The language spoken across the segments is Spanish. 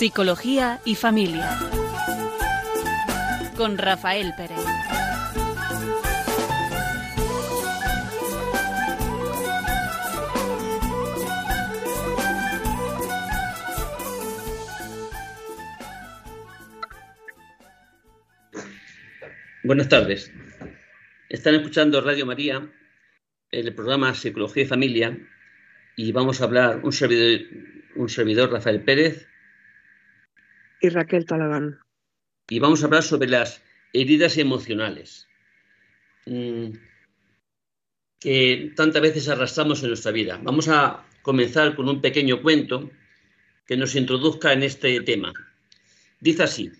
Psicología y Familia. Con Rafael Pérez. Buenas tardes. Están escuchando Radio María, el programa Psicología y Familia, y vamos a hablar un servidor, un servidor Rafael Pérez y Raquel Talagán. Y vamos a hablar sobre las heridas emocionales mm, que tantas veces arrastramos en nuestra vida. Vamos a comenzar con un pequeño cuento que nos introduzca en este tema. Dice así,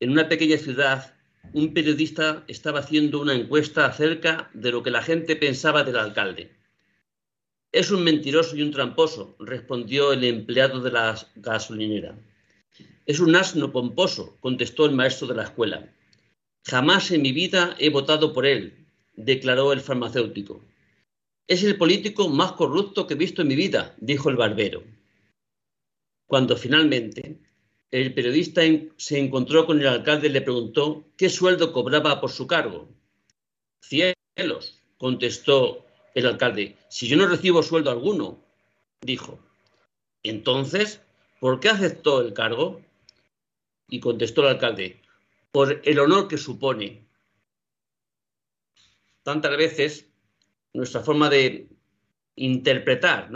en una pequeña ciudad, un periodista estaba haciendo una encuesta acerca de lo que la gente pensaba del alcalde. Es un mentiroso y un tramposo, respondió el empleado de la gasolinera. Es un asno pomposo, contestó el maestro de la escuela. Jamás en mi vida he votado por él, declaró el farmacéutico. Es el político más corrupto que he visto en mi vida, dijo el barbero. Cuando finalmente el periodista se encontró con el alcalde y le preguntó qué sueldo cobraba por su cargo. Cielos, contestó el alcalde, si yo no recibo sueldo alguno, dijo. Entonces, ¿por qué aceptó el cargo? Y contestó el alcalde, por el honor que supone. Tantas veces nuestra forma de interpretar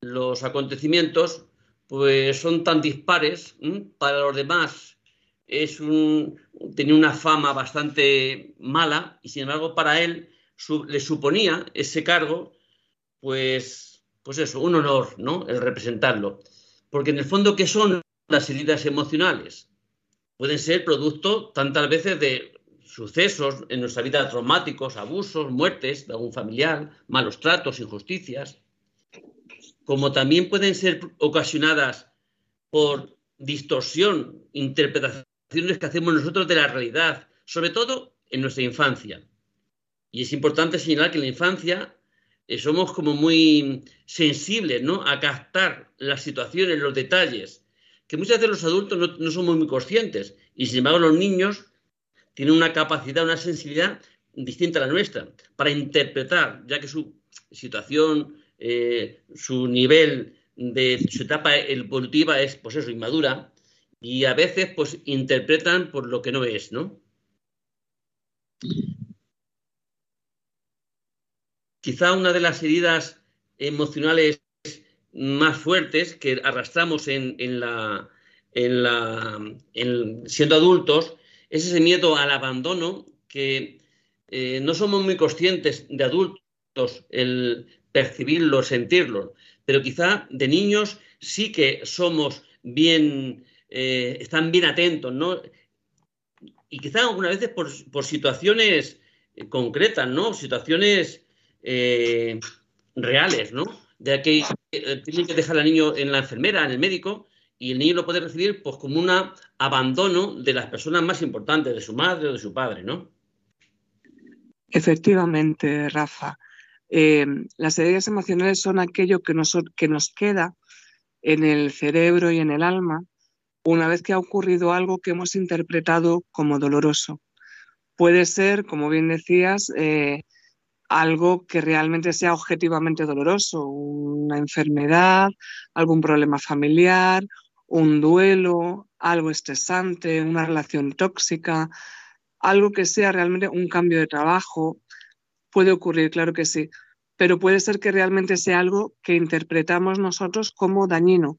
los acontecimientos pues son tan dispares, para los demás es un, tenía una fama bastante mala y sin embargo para él le suponía ese cargo pues, pues eso, un honor, ¿no? El representarlo. Porque en el fondo, ¿qué son las heridas emocionales pueden ser producto tantas veces de sucesos en nuestra vida traumáticos, abusos, muertes de algún familiar, malos tratos, injusticias, como también pueden ser ocasionadas por distorsión, interpretaciones que hacemos nosotros de la realidad, sobre todo en nuestra infancia. Y es importante señalar que en la infancia eh, somos como muy sensibles ¿no? a captar las situaciones, los detalles, que muchas veces los adultos no, somos muy conscientes y sin embargo los niños tienen una capacidad, una sensibilidad distinta a la nuestra para interpretar, ya que su situación, eh, su nivel de su etapa evolutiva es, pues eso, inmadura, y a veces, pues, interpretan por lo que no es, ¿no? Quizá una de las heridas emocionales más fuertes que arrastramos en, la, en la, siendo adultos es ese miedo al abandono que eh, no somos muy conscientes de adultos el percibirlo, sentirlo, pero quizá de niños sí que somos bien, eh, están bien atentos, ¿no? Y quizá algunas veces por, por situaciones concretas, ¿no? Situaciones eh, reales, ¿no? De que eh, tienen que dejar al niño en la enfermera, en el médico, y el niño lo puede recibir pues como un abandono de las personas más importantes, de su madre o de su padre, ¿no? Efectivamente, Rafa. Eh, las heridas emocionales son aquello que nos, que nos queda en el cerebro y en el alma una vez que ha ocurrido algo que hemos interpretado como doloroso. Puede ser, como bien decías, eh, algo que realmente sea objetivamente doloroso, una enfermedad, algún problema familiar, un duelo, algo estresante, una relación tóxica, algo que sea realmente un cambio de trabajo. Puede ocurrir, claro que sí, pero puede ser que realmente sea algo que interpretamos nosotros como dañino.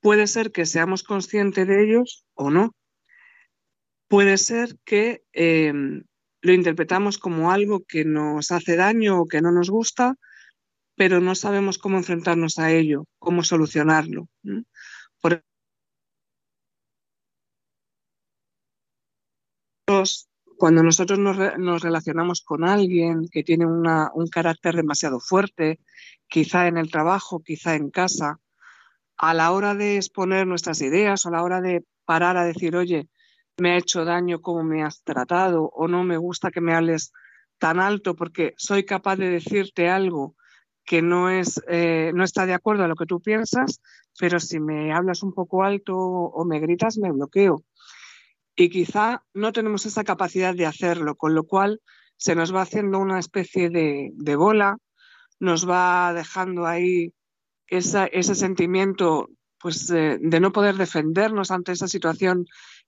Puede ser que seamos conscientes de ellos o no. Puede ser que em, lo interpretamos como algo que nos hace daño o que no nos gusta, pero no sabemos cómo enfrentarnos a ello, cómo solucionarlo. cuando nosotros nos, relacionamos con alguien que tiene un carácter demasiado fuerte, quizá en el trabajo, quizá en casa, a la hora de exponer nuestras ideas, a la hora de parar a decir, oye, me ha hecho daño cómo me has tratado o no me gusta que me hables tan alto porque soy capaz de decirte algo que no, es, eh, no está de acuerdo a lo que tú piensas, pero si me hablas un poco alto o me gritas, me bloqueo. Y quizá no tenemos esa capacidad de hacerlo, con lo cual se nos va haciendo una especie de, bola, nos va dejando ahí ese sentimiento pues, de no poder defendernos ante esa situación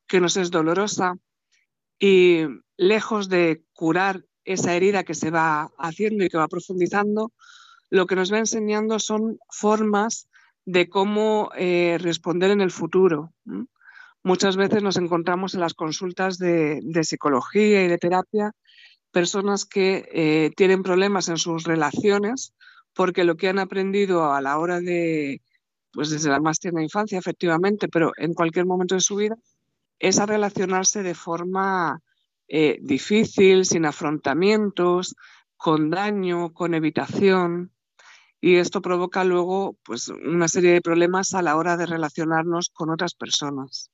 que nos es dolorosa y lejos de curar esa herida que se va haciendo y que va profundizando, lo que nos va enseñando son formas de cómo eh, responder en el futuro. Muchas veces nos encontramos en las consultas de, psicología y de terapia personas que eh, tienen problemas en sus relaciones porque lo que han aprendido a la hora de, pues desde la más tierna infancia, efectivamente, pero en cualquier momento de su vida, es a relacionarse de forma eh, difícil, sin afrontamientos, con daño, con evitación. Y esto provoca luego pues, una serie de problemas a la hora de relacionarnos con otras personas.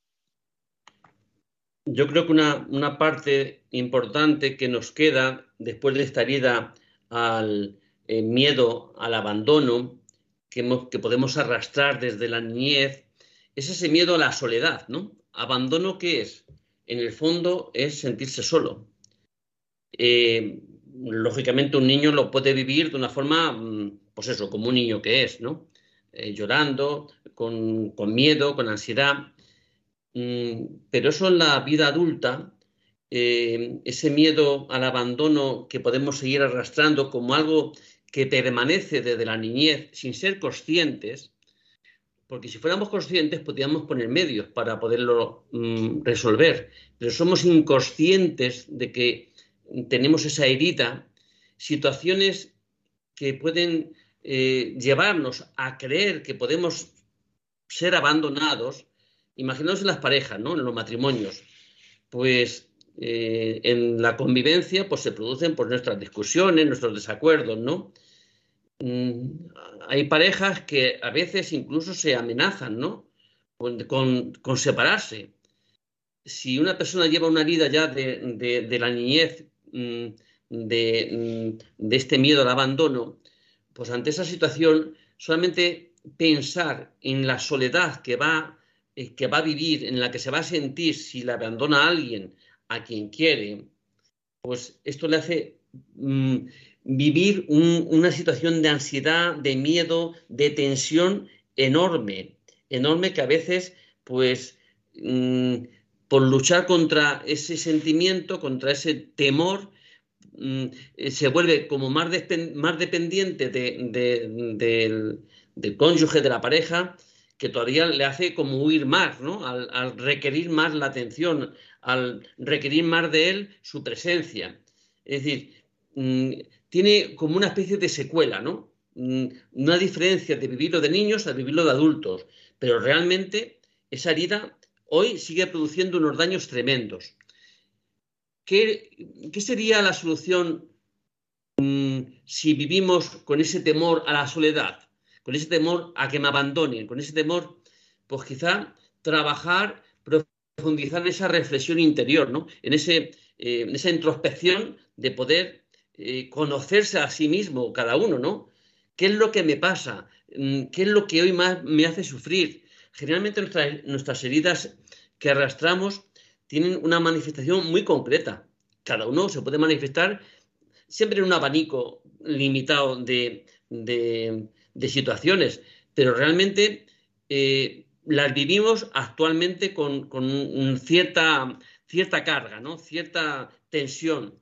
Yo creo que una, parte importante que nos queda después de esta herida al eh, miedo al abandono que, que podemos arrastrar desde la niñez es ese miedo a la soledad, ¿no? ¿Abandono qué es? En el fondo es sentirse solo. Eh, lógicamente un niño lo puede vivir de una forma, mm, pues eso, como un niño que es, ¿no? Eh, llorando, con, miedo, con ansiedad. Mm, pero eso en la vida adulta, eh, ese miedo al abandono que podemos seguir arrastrando como algo que permanece desde la niñez sin ser conscientes, porque si fuéramos conscientes podríamos poner medios para poderlo mm, resolver, pero somos inconscientes de que tenemos esa herida, situaciones que pueden eh, llevarnos a creer que podemos ser abandonados. Imaginaos en las parejas, ¿no? en los matrimonios. Pues eh, en la convivencia pues, se producen pues, nuestras discusiones, nuestros desacuerdos, ¿no? Mm, hay parejas que a veces incluso se amenazan, ¿no? Con, separarse. Si una persona lleva una vida ya de, la niñez, mm, mm, de, este miedo al abandono, pues ante esa situación, solamente pensar en la soledad que va, eh, que va a vivir, en la que se va a sentir si le abandona alguien a quien quiere, pues esto le hace vivir una situación de ansiedad, de miedo, de tensión enorme, enorme que a veces, pues, mm, por luchar contra ese sentimiento, contra ese temor, mm, eh, se vuelve como más, más dependiente del, cónyuge, de la pareja, que todavía le hace como huir más, ¿no? Al, al requerir más la atención, al requerir más de él su presencia. Es decir, mm, tiene como una especie de secuela, ¿no? Mm, una diferencia de vivirlo de niños a vivirlo de adultos, pero realmente esa herida hoy sigue produciendo unos daños tremendos. ¿Qué, sería la solución mm, si vivimos con ese temor a la soledad, con ese temor a que me abandonen, con ese temor, pues quizá trabajar, profundizar en esa reflexión interior, ¿no? en, ese, eh, en esa introspección de poder eh, conocerse a sí mismo, cada uno, ¿no? ¿Qué es lo que me pasa? Mm, ¿Qué es lo que hoy más me hace sufrir? Generalmente nuestras, heridas que arrastramos tienen una manifestación muy concreta. Cada uno se puede manifestar siempre en un abanico limitado de, situaciones, pero realmente eh, las vivimos actualmente con, cierta, cierta carga, ¿no? cierta tensión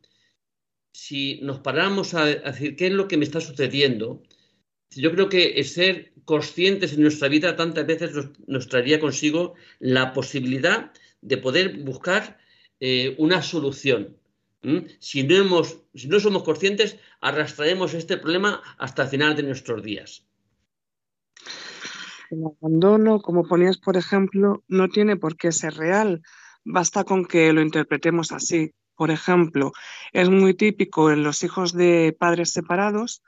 si nos paramos a, decir qué es lo que me está sucediendo, yo creo que ser conscientes en nuestra vida tantas veces nos, traería consigo la posibilidad de poder buscar eh, una solución. Si, no hemos, si no somos conscientes, arrastraremos este problema hasta el final de nuestros días. El abandono, como ponías, por ejemplo, no tiene por qué ser real. Basta con que lo interpretemos así. Por ejemplo, es muy típico en los hijos de padres separados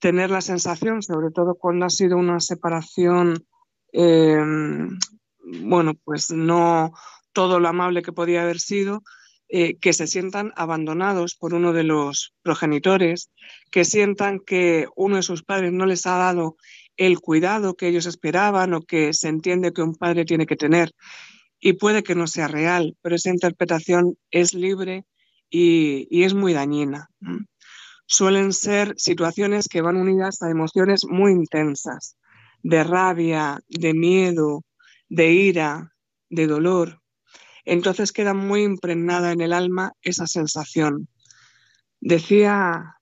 tener la sensación, sobre todo cuando ha sido una separación, em, bueno, pues no todo lo amable que podía haber sido, eh, que se sientan abandonados por uno de los progenitores, que sientan que uno de sus padres no les ha dado el cuidado que ellos esperaban o que se entiende que un padre tiene que tener. Y puede que no sea real, pero esa interpretación es libre y, es muy dañina. Suelen ser situaciones que van unidas a emociones muy intensas, de rabia, de miedo, de ira, de dolor. Entonces queda muy impregnada en el alma esa sensación. Decía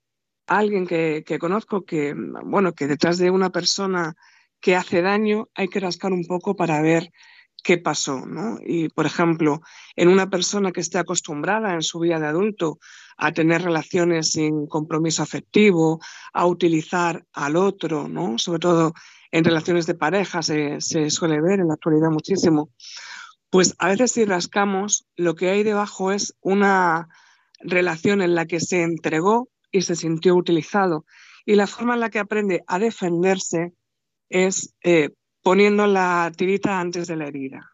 alguien que, conozco que, bueno, que detrás de una persona que hace daño hay que rascar un poco para ver qué pasó, Y, por ejemplo, en una persona que esté acostumbrada en su vida de adulto a tener relaciones sin compromiso afectivo, a utilizar al otro, ¿no? Sobre todo en relaciones de pareja se, se suele ver en la actualidad muchísimo. Pues a veces si rascamos, lo que hay debajo es una relación en la que se entregó y se sintió utilizado. Y la forma en la que aprende a defenderse es eh, poniendo la tirita antes de la herida.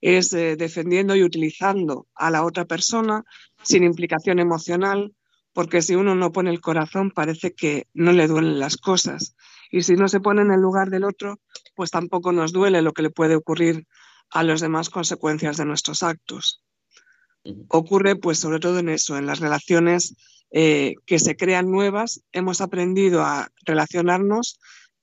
Es eh, defendiendo y utilizando a la otra persona sin implicación emocional, porque si uno no pone el corazón parece que no le duelen las cosas. Y si no se pone en el lugar del otro, pues tampoco nos duele lo que le puede ocurrir a los demás consecuencias de nuestros actos. Ocurre pues sobre todo en eso, en las relaciones eh, que se crean nuevas, hemos aprendido a relacionarnos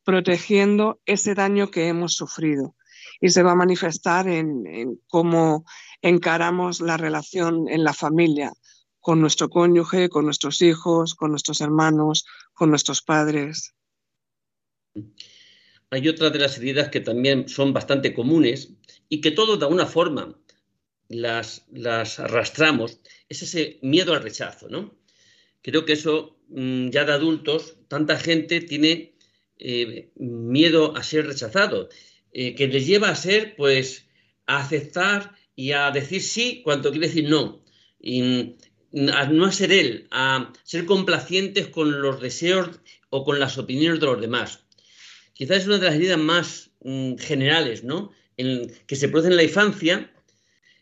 protegiendo ese daño que hemos sufrido. Y se va a manifestar en, cómo encaramos la relación en la familia, con nuestro cónyuge, con nuestros hijos, con nuestros hermanos, con nuestros padres. Hay otra de las heridas que también son bastante comunes y que todos de alguna forma las, las arrastramos, es ese miedo al rechazo, ¿no? Creo que eso mm, ya de adultos, tanta gente tiene eh, miedo a ser rechazado, eh, que les lleva a ser, pues, a aceptar y a decir sí cuando quiere decir no. Y mm, a no ser él, a ser complacientes con los deseos o con las opiniones de los demás. Quizás es una de las heridas más mm, generales, ¿no? que se producen en la infancia,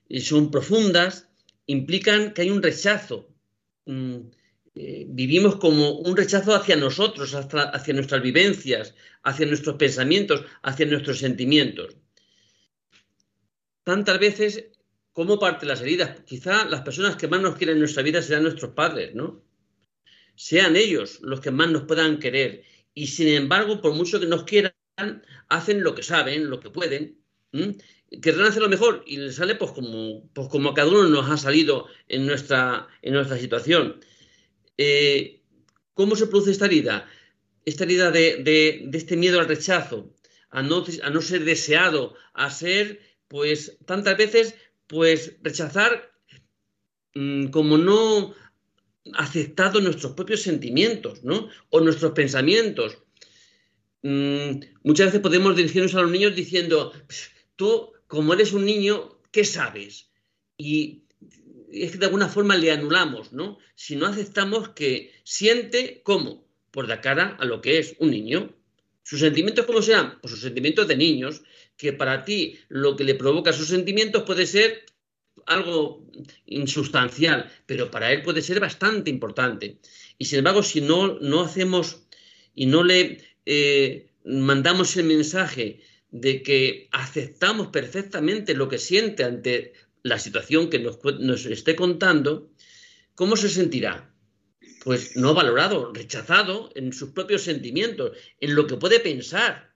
y son profundas, implican que hay un rechazo eh, vivimos como un rechazo hacia nosotros, hacia, nuestras vivencias, hacia nuestros pensamientos, hacia nuestros sentimientos. Tantas veces como parte las heridas, quizá las personas que más nos quieren en nuestra vida serán nuestros padres, ¿no? Sean ellos los que más nos puedan querer. Y sin embargo, por mucho que nos quieran, hacen lo que saben, lo que pueden. Querrán hacer lo mejor y les sale pues como, pues a cada uno nos ha salido en nuestra situación. Eh, ¿cómo se produce esta herida? Esta herida de, este miedo al rechazo, a no, ser deseado, a ser, pues, tantas veces, pues, rechazar mm, como no aceptado nuestros propios sentimientos, ¿no? O nuestros pensamientos. Mm, muchas veces podemos dirigirnos a los niños diciendo, tú, como eres un niño, ¿qué sabes? Y es que de alguna forma le anulamos, ¿no? Si no aceptamos que siente cómo, por la cara a lo que es un niño. ¿Sus sentimientos cómo sean? Pues sus sentimientos de niños, que para ti lo que le provoca sus sentimientos puede ser algo insustancial, pero para él puede ser bastante importante. Y sin embargo, si no, no hacemos y no le eh, mandamos el mensaje de que aceptamos perfectamente lo que siente ante la situación que nos, esté contando, ¿cómo se sentirá? Pues no valorado, rechazado en sus propios sentimientos, en lo que puede pensar,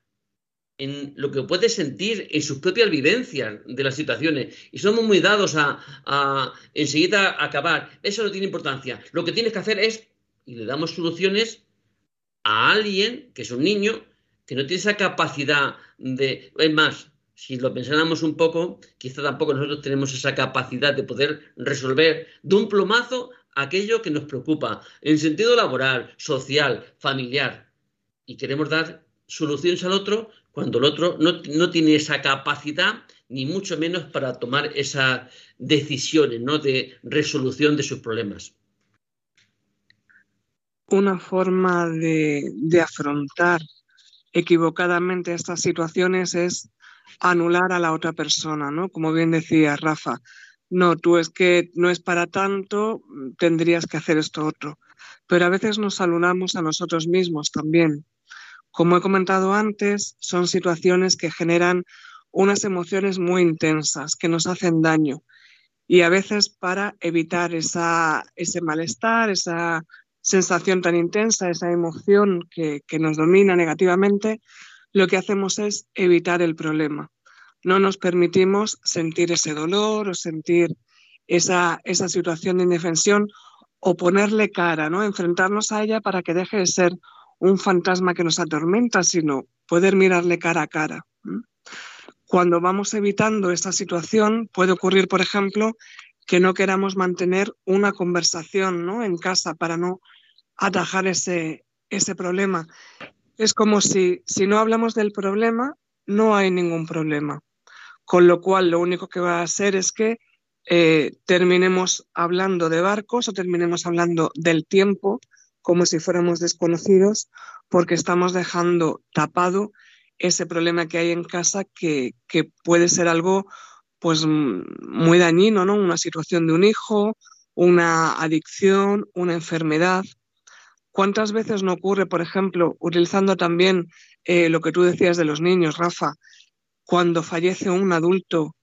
en lo que puede sentir, en sus propias vivencias de las situaciones. Y somos muy dados a, a enseguida acabar. Eso no tiene importancia. Lo que tienes que hacer es, y le damos soluciones a alguien que es un niño que no tiene esa capacidad de, es más, si lo pensáramos un poco, quizá tampoco nosotros tenemos esa capacidad de poder resolver de un plumazo aquello que nos preocupa en sentido laboral, social, familiar. Y queremos dar soluciones al otro cuando el otro no, tiene esa capacidad, ni mucho menos para tomar esas decisiones ¿no? de resolución de sus problemas. Una forma de, de afrontar equivocadamente estas situaciones es anular a la otra persona, ¿no? Como bien decía Rafa, no, tú es que no es para tanto, tendrías que hacer esto otro. Pero a veces nos alunamos a nosotros mismos también. Como he comentado antes, son situaciones que generan unas emociones muy intensas, que nos hacen daño. Y a veces para evitar esa, ese malestar, esa sensación tan intensa, esa emoción que, que nos domina negativamente, lo que hacemos es evitar el problema no nos permitimos sentir ese dolor o sentir esa, esa situación de indefensión o ponerle cara, ¿no? Enfrentarnos a ella para que deje de ser un fantasma que nos atormenta, sino poder mirarle cara a cara. Cuando vamos evitando esta situación, puede ocurrir, por ejemplo, que no queramos mantener una conversación ¿no? en casa para no atajar ese, ese problema. Es como si, si no hablamos del problema, no hay ningún problema con lo cual lo único que va a hacer es que eh, terminemos hablando de barcos o terminemos hablando del tiempo como si fuéramos desconocidos porque estamos dejando tapado ese problema que hay en casa que, puede ser algo pues muy dañino, ¿no? Una situación de un hijo, una adicción, una enfermedad. ¿Cuántas veces no ocurre, por ejemplo, utilizando también eh, lo que tú decías de los niños, Rafa, cuando fallece un adulto,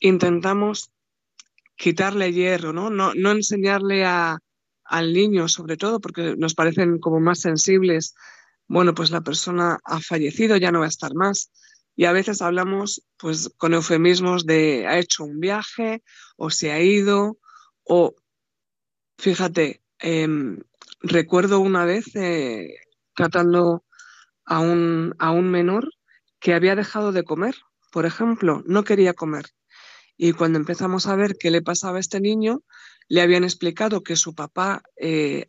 intentamos quitarle hierro, ¿no? No, enseñarle al niño, sobre todo, porque nos parecen como más sensibles. Bueno, pues la persona ha fallecido, ya no va a estar más. Y a veces hablamos, pues, con eufemismos de ha hecho un viaje, o se ha ido, o fíjate, em, recuerdo una vez eh, tratando a un, a un menor que había dejado de comer por ejemplo, no quería comer. Y cuando empezamos a ver qué le pasaba a este niño, le habían explicado que su papá eh,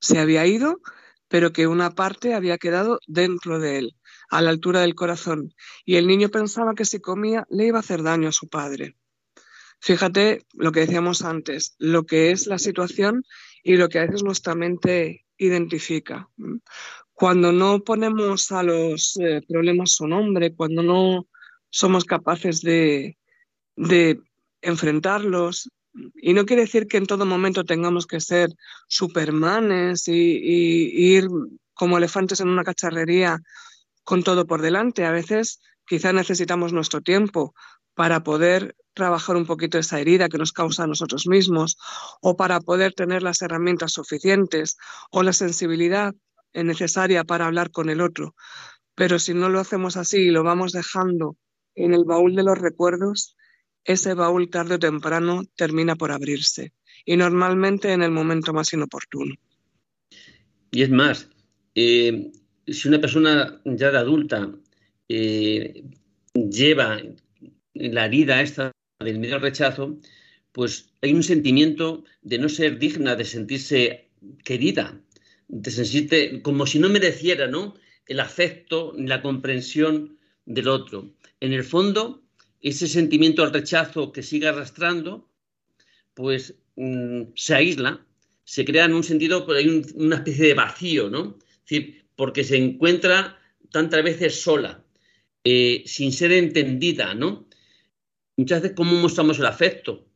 se había ido, pero que una parte había quedado dentro de él, a la altura del corazón. Y el niño pensaba que si comía le iba a hacer daño a su padre. Fíjate lo que decíamos antes, lo que es la situación y lo que a veces nuestra mente identifica. Cuando no ponemos a los eh, problemas su nombre, cuando no somos capaces de, enfrentarlos. Y no quiere decir que en todo momento tengamos que ser supermanes y, ir como elefantes en una cacharrería con todo por delante. A veces quizá necesitamos nuestro tiempo para poder trabajar un poquito esa herida que nos causa a nosotros mismos o para poder tener las herramientas suficientes o la sensibilidad necesaria para hablar con el otro. Pero si no lo hacemos así y lo vamos dejando en el baúl de los recuerdos, ese baúl tarde o temprano termina por abrirse y normalmente en el momento más inoportuno. Y es más, eh, si una persona ya de adulta eh, lleva la herida esta del miedo al rechazo, pues hay un sentimiento de no ser digna, de sentirse querida, de sentirse como si no mereciera ¿no? el afecto, la comprensión del otro en el fondo, ese sentimiento al rechazo que sigue arrastrando, pues mm, se aísla, se crea en un sentido, pues, hay una especie de vacío, ¿no? porque se encuentra tantas veces sola, eh, sin ser entendida, ¿no? Muchas veces, ¿cómo mostramos el afecto?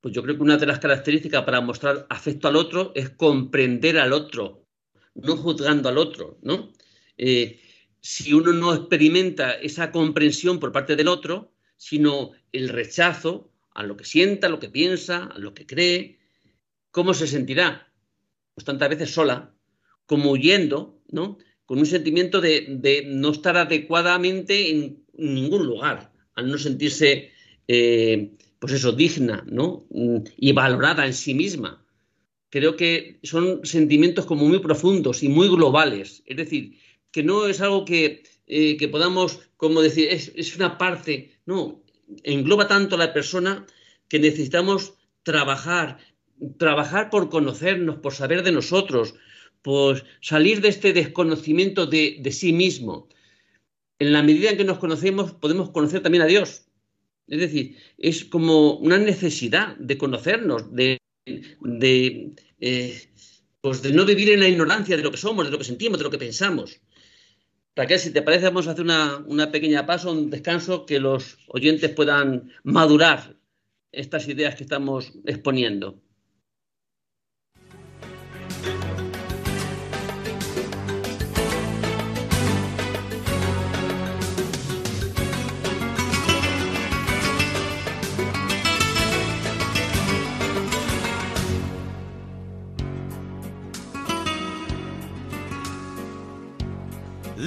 Pues yo creo que una de las características para mostrar afecto al otro es comprender al otro, no juzgando al otro, ¿no? Eh, si uno no experimenta esa comprensión por parte del otro, sino el rechazo a lo que sienta, a lo que piensa, a lo que cree, ¿cómo se sentirá? Pues tantas veces sola, como huyendo, ¿no? Con un sentimiento de, no estar adecuadamente en ningún lugar, al no sentirse, eh, pues eso, digna, ¿no? Y valorada en sí misma. Creo que son sentimientos como muy profundos y muy globales. Es decir, que no es algo que, eh, podamos, como decir, es, una parte, no, engloba tanto a la persona que necesitamos trabajar, trabajar por conocernos, por saber de nosotros, por salir de este desconocimiento de, sí mismo. En la medida en que nos conocemos, podemos conocer también a Dios. Es decir, es como una necesidad de conocernos, de, de, eh, pues de no vivir en la ignorancia de lo que somos, de lo que sentimos, de lo que pensamos. Raquel, si te parece, vamos a hacer una, pequeña pausa, un descanso, que los oyentes puedan madurar estas ideas que estamos exponiendo.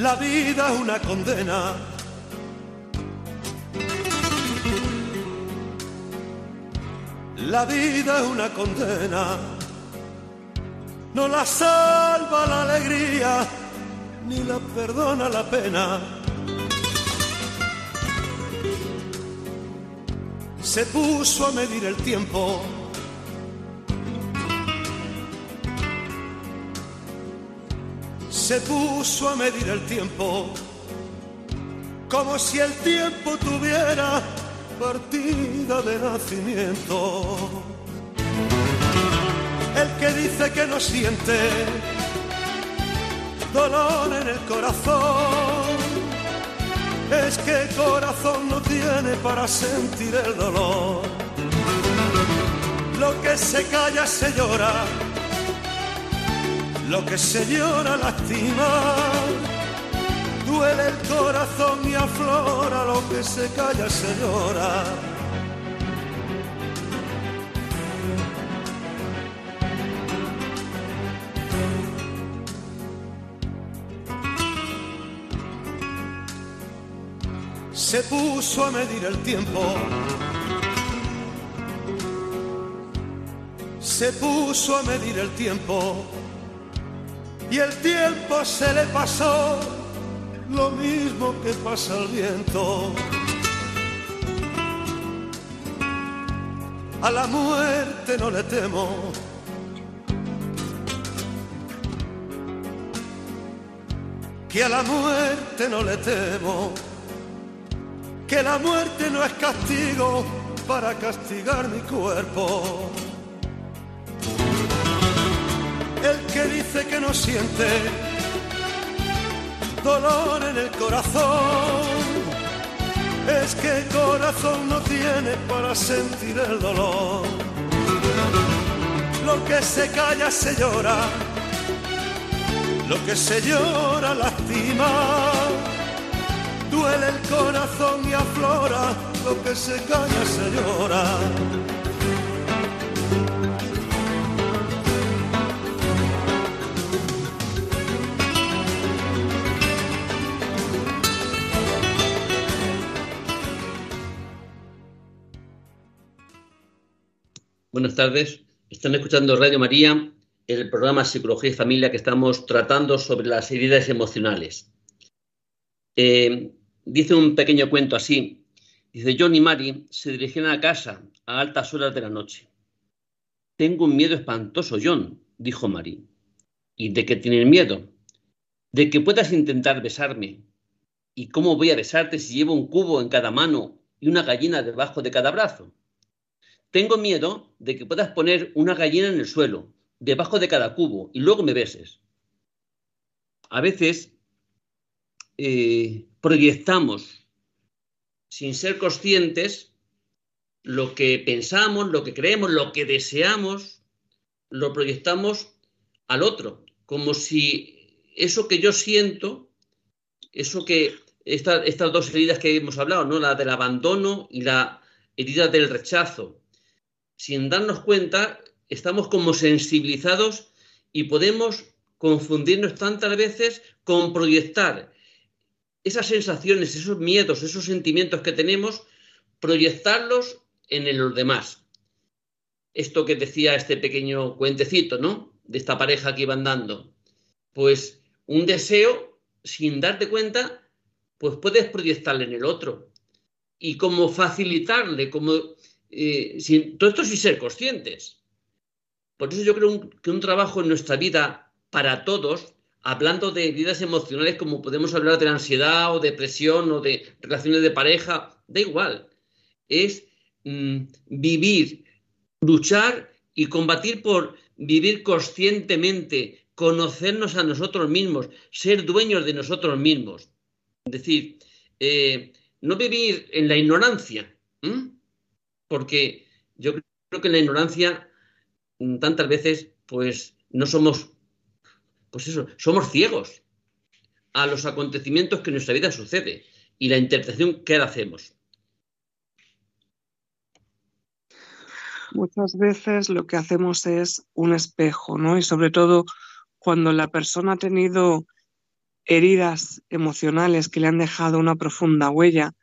La vida es una condena. La vida es una condena. No la salva la alegría, ni la perdona la pena. Se puso a medir el tiempo se puso a medir el tiempo, como si el tiempo tuviera partida de nacimiento. El que dice que no siente dolor en el corazón, es que corazón no tiene para sentir el dolor. Lo que se calla se llora lo que se llora lastima, duele el corazón y aflora, lo que se calla se llora. Se puso a medir el tiempo. Se puso a medir el tiempo y el tiempo se le pasó lo mismo que pasa al viento. A la muerte no le temo. Que a la muerte no le temo. Que la muerte no es castigo para castigar mi cuerpo. El que dice que no siente dolor en el corazón. Es que el corazón no tiene para sentir el dolor. Lo que se calla se llora, lo que se llora lastima. Duele el corazón y aflora, lo que se calla se llora. Buenas tardes. Están escuchando Radio María, el programa Psicología y Familia que estamos tratando sobre las heridas emocionales. Eh, dice un pequeño cuento así. Dice, John y Mary se dirigían a casa a altas horas de la noche. Tengo un miedo espantoso, John, dijo Mary. ¿Y de qué tienes miedo? De que puedas intentar besarme. ¿Y cómo voy a besarte si llevo un cubo en cada mano y una gallina debajo de cada brazo? Tengo miedo de que puedas poner una gallina en el suelo, debajo de cada cubo, y luego me beses. A veces eh, proyectamos, sin ser conscientes, lo que pensamos, lo que creemos, lo que deseamos, lo proyectamos al otro, como si eso que yo siento, eso que estas dos heridas que hemos hablado, ¿no? la del abandono y la herida del rechazo, sin darnos cuenta, estamos como sensibilizados y podemos confundirnos tantas veces con proyectar esas sensaciones, esos miedos, esos sentimientos que tenemos, proyectarlos en los demás. Esto que decía este pequeño cuentecito, ¿no? De esta pareja que iban dando. Pues un deseo, sin darte cuenta, pues puedes proyectarle en el otro. Y como facilitarle, como eh, todo esto sin ser conscientes. Por eso yo creo que un trabajo en nuestra vida para todos, hablando de vidas emocionales como podemos hablar de ansiedad o depresión o de relaciones de pareja, da igual, es mm, vivir, luchar y combatir por vivir conscientemente, conocernos a nosotros mismos, ser dueños de nosotros mismos. Es decir, eh, no vivir en la ignorancia, porque Yo creo que en la ignorancia mm, tantas veces pues no somos, pues eso, somos ciegos a los acontecimientos que en nuestra vida sucede y la interpretación que hacemos. Muchas veces lo que hacemos es un espejo, ¿no? Y sobre todo cuando la persona ha tenido heridas emocionales que le han dejado una profunda huella,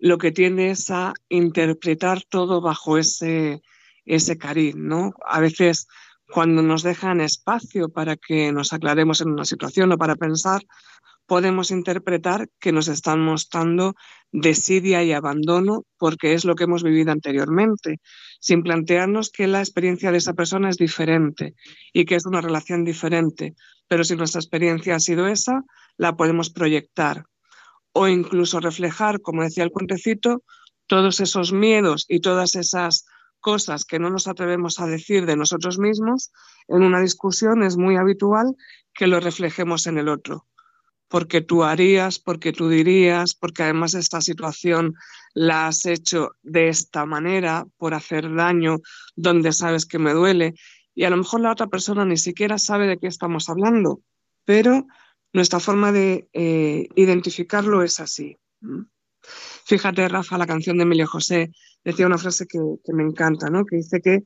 lo que tiende es a interpretar todo bajo ese, ese cariz. A veces cuando nos dejan espacio para que nos aclaremos en una situación o para pensar, podemos interpretar que nos están mostrando desidia y abandono porque es lo que hemos vivido anteriormente, sin plantearnos que la experiencia de esa persona es diferente y que es una relación diferente. Pero si nuestra experiencia ha sido esa, la podemos proyectar o incluso reflejar, como decía el cuentecito, todos esos miedos y todas esas cosas que no nos atrevemos a decir de nosotros mismos, en una discusión es muy habitual que lo reflejemos en el otro porque tú harías, porque tú dirías, porque además esta situación la has hecho de esta manera por hacer daño donde sabes que me duele. Y a lo mejor la otra persona ni siquiera sabe de qué estamos hablando, pero nuestra forma de eh, identificarlo es así. Fíjate, Rafa, la canción de Emilio José decía una frase que, que me encanta, ¿no? que dice que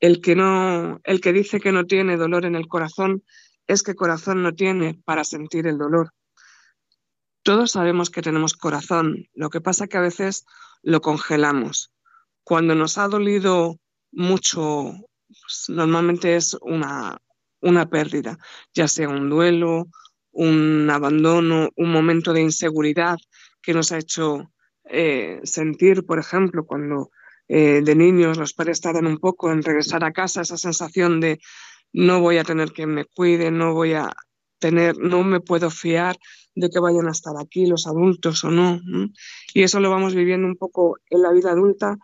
el que, no, el que dice que no tiene dolor en el corazón es que corazón no tiene para sentir el dolor. Todos sabemos que tenemos corazón, lo que pasa que a veces lo congelamos. Cuando nos ha dolido mucho, pues, normalmente es una, una pérdida, ya sea un duelo, un abandono, un momento de inseguridad que nos ha hecho eh, sentir, por ejemplo, cuando eh, de niños los padres tardan un poco en regresar a casa, esa sensación de no voy a tener que me cuide, no voy a tener, no me puedo fiar de que vayan a estar aquí los adultos o no. Y eso lo vamos viviendo un poco en la vida adulta.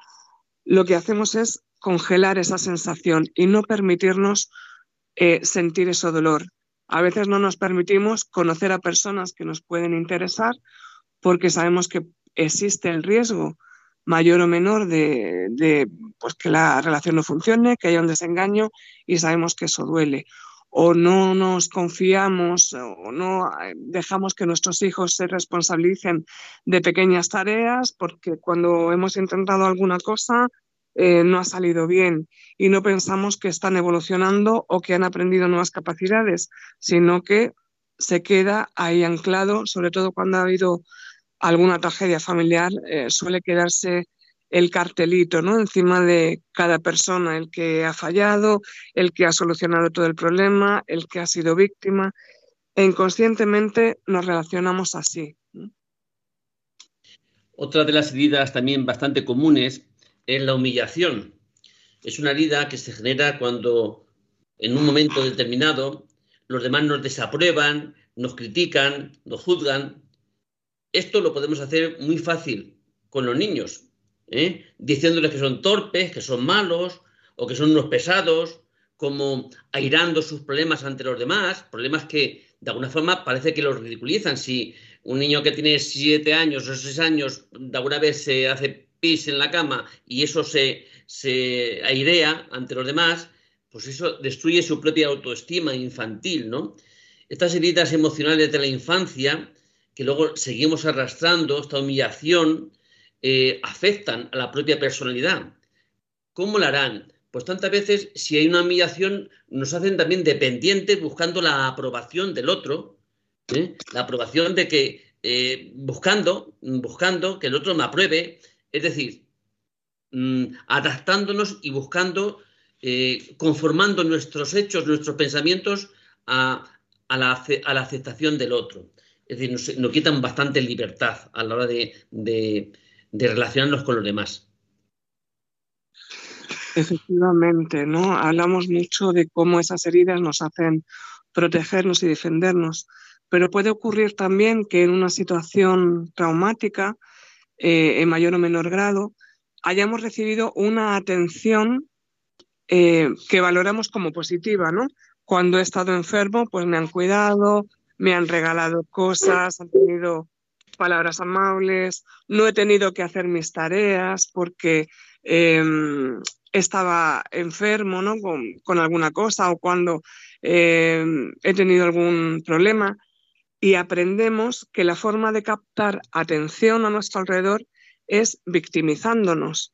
Lo que hacemos es congelar esa sensación y no permitirnos eh, sentir ese dolor. A veces no nos permitimos conocer a personas que nos pueden interesar porque sabemos que existe el riesgo mayor o menor de, pues que la relación no funcione, que haya un desengaño y sabemos que eso duele. O no nos confiamos o no eh, dejamos que nuestros hijos se responsabilicen de pequeñas tareas porque cuando hemos intentado alguna cosa eh, no ha salido bien y no pensamos que están evolucionando o que han aprendido nuevas capacidades, sino que se queda ahí anclado, sobre todo cuando ha habido alguna tragedia familiar, eh, suele quedarse el cartelito, ¿no? Encima de cada persona, el que ha fallado, el que ha solucionado todo el problema, el que ha sido víctima. E inconscientemente nos relacionamos así. Otra de las heridas también bastante comunes es la humillación. Es una herida que se genera cuando en un momento determinado los demás nos desaprueban, nos critican, nos juzgan. Esto lo podemos hacer muy fácil con los niños. ¿eh? diciéndoles que son torpes, que son malos o que son unos pesados, como airando sus problemas ante los demás, problemas que de alguna forma parece que los ridiculizan. Si un niño que tiene siete años o seis años de alguna vez se hace pis en la cama y eso se, se airea ante los demás, pues eso destruye su propia autoestima infantil, ¿no? Estas heridas emocionales de la infancia, que luego seguimos arrastrando, esta humillación, eh, afectan a la propia personalidad. ¿Cómo lo harán? Pues tantas veces, si hay una humillación, nos hacen también dependientes buscando la aprobación del otro, ¿eh? la aprobación de que, eh, buscando, buscando que el otro me apruebe, es decir, mm, adaptándonos y buscando, conformando nuestros hechos, nuestros pensamientos a, la, aceptación del otro. Es decir, nos, quitan bastante libertad a la hora de relacionarnos con los demás. Efectivamente, ¿no? Hablamos mucho de cómo esas heridas nos hacen protegernos y defendernos, pero puede ocurrir también que en una situación traumática, eh, en mayor o menor grado, hayamos recibido una atención eh, que valoramos como positiva, ¿no? Cuando he estado enfermo, pues me han cuidado, me han regalado cosas, han tenido palabras amables, no he tenido que hacer mis tareas porque em, estaba enfermo ¿no? con, alguna cosa o cuando em, he tenido algún problema y aprendemos que la forma de captar atención a nuestro alrededor es victimizándonos.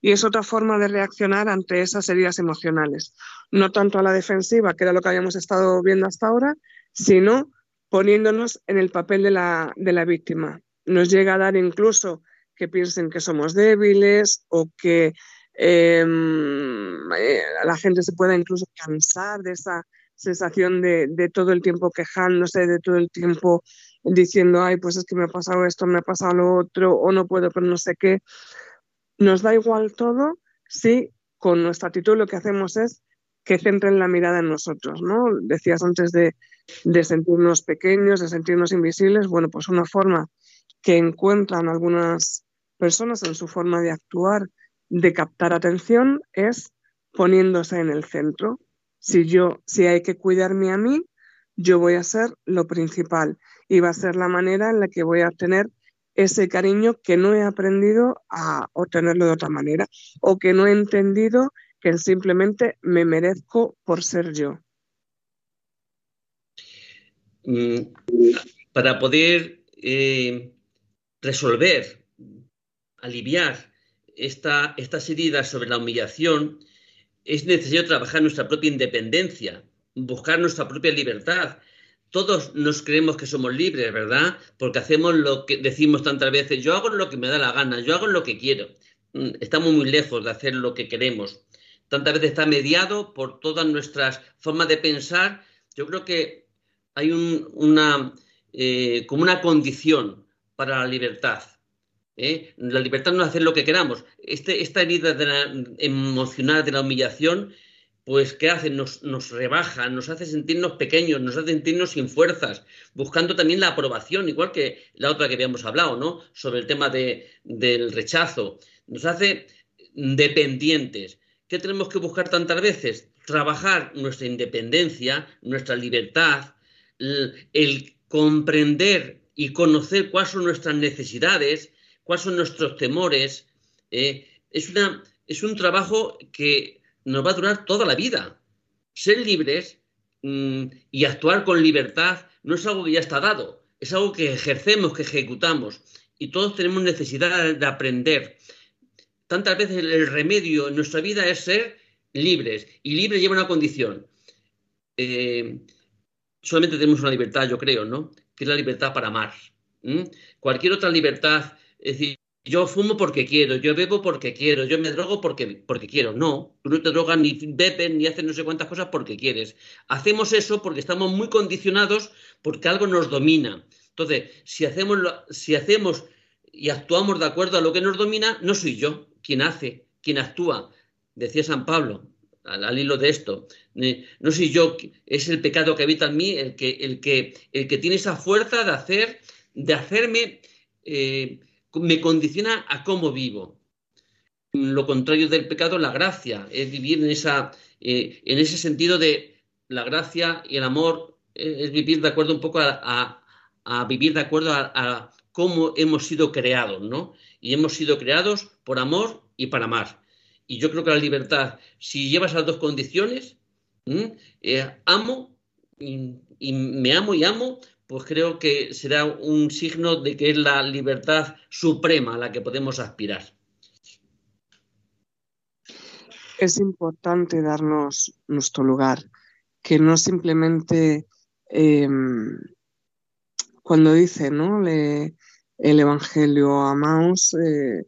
Y es otra forma de reaccionar ante esas heridas emocionales. No tanto a la defensiva, que era lo que habíamos estado viendo hasta ahora, sino poniéndonos en el papel de la, de la víctima. Nos llega a dar incluso que piensen que somos débiles o que em, eh, la gente se pueda incluso cansar de esa sensación de, de, todo el tiempo quejándose, de todo el tiempo diciendo, ay, pues es que me ha pasado esto, me ha pasado lo otro, o no puedo, pero no sé qué. Nos da igual todo si con nuestra actitud lo que hacemos es que centren la mirada en nosotros, ¿no? Decías antes de, de sentirnos pequeños, de sentirnos invisibles. Bueno, pues una forma que encuentran algunas personas en su forma de actuar, de captar atención, es poniéndose en el centro. Si yo, si hay que cuidarme a mí, yo voy a ser lo principal y va a ser la manera en la que voy a obtener ese cariño que no he aprendido a obtenerlo de otra manera o que no he entendido que simplemente me merezco por ser yo. Mm, para poder eh, resolver, aliviar esta, estas heridas sobre la humillación, es necesario trabajar nuestra propia independencia, buscar nuestra propia libertad. Todos nos creemos que somos libres, ¿verdad? Porque hacemos lo que decimos tantas veces, yo hago lo que me da la gana, yo hago lo que quiero. Mm, estamos muy lejos de hacer lo que queremos. Tantas veces está mediado por todas nuestras formas de pensar. Yo creo que hay una, eh, como una condición para la libertad. ¿Eh? La libertad no es hacer lo que queramos. Este, esta herida emocional de la humillación, pues, ¿qué hace? Nos, rebaja, nos hace sentirnos pequeños, nos hace sentirnos sin fuerzas, buscando también la aprobación, igual que la otra que habíamos hablado, ¿no? Sobre el tema de, del rechazo. Nos hace dependientes. ¿Qué tenemos que buscar tantas veces? Trabajar nuestra independencia, nuestra libertad, el, comprender y conocer cuáles son nuestras necesidades, cuáles son nuestros temores, eh, es, una, es un trabajo que nos va a durar toda la vida. Ser libres mm, y actuar con libertad no es algo que ya está dado, es algo que ejercemos, que ejecutamos. Y todos tenemos necesidad de aprender. Tantas veces el remedio en nuestra vida es ser libres. Y libre lleva una condición. Eh, solamente tenemos una libertad, yo creo, ¿no? Que es la libertad para amar. Cualquier otra libertad, es decir, yo fumo porque quiero, yo bebo porque quiero, yo me drogo porque, porque quiero. No, tú no te drogas ni bebes ni haces no sé cuántas cosas porque quieres. Hacemos eso porque estamos muy condicionados porque algo nos domina. Entonces, si hacemos, si hacemos y actuamos de acuerdo a lo que nos domina, no soy yo quien hace, quien actúa. Decía San Pablo, al, hilo de esto. No sé yo, es el pecado que habita en mí el que, el que, el que tiene esa fuerza de hacer, de hacerme, eh, me condiciona a cómo vivo. Lo contrario del pecado, la gracia, es vivir en, esa, eh, en ese sentido de la gracia y el amor, eh, es vivir de acuerdo un poco a, vivir de acuerdo a, cómo hemos sido creados, ¿no? Y hemos sido creados por amor y para amar. Y yo creo que la libertad, si llevas las dos condiciones, eh, amo y, me amo y amo, pues creo que será un signo de que es la libertad suprema a la que podemos aspirar. Es importante darnos nuestro lugar, que no simplemente em, cuando dice ¿no? el Evangelio amaos, eh,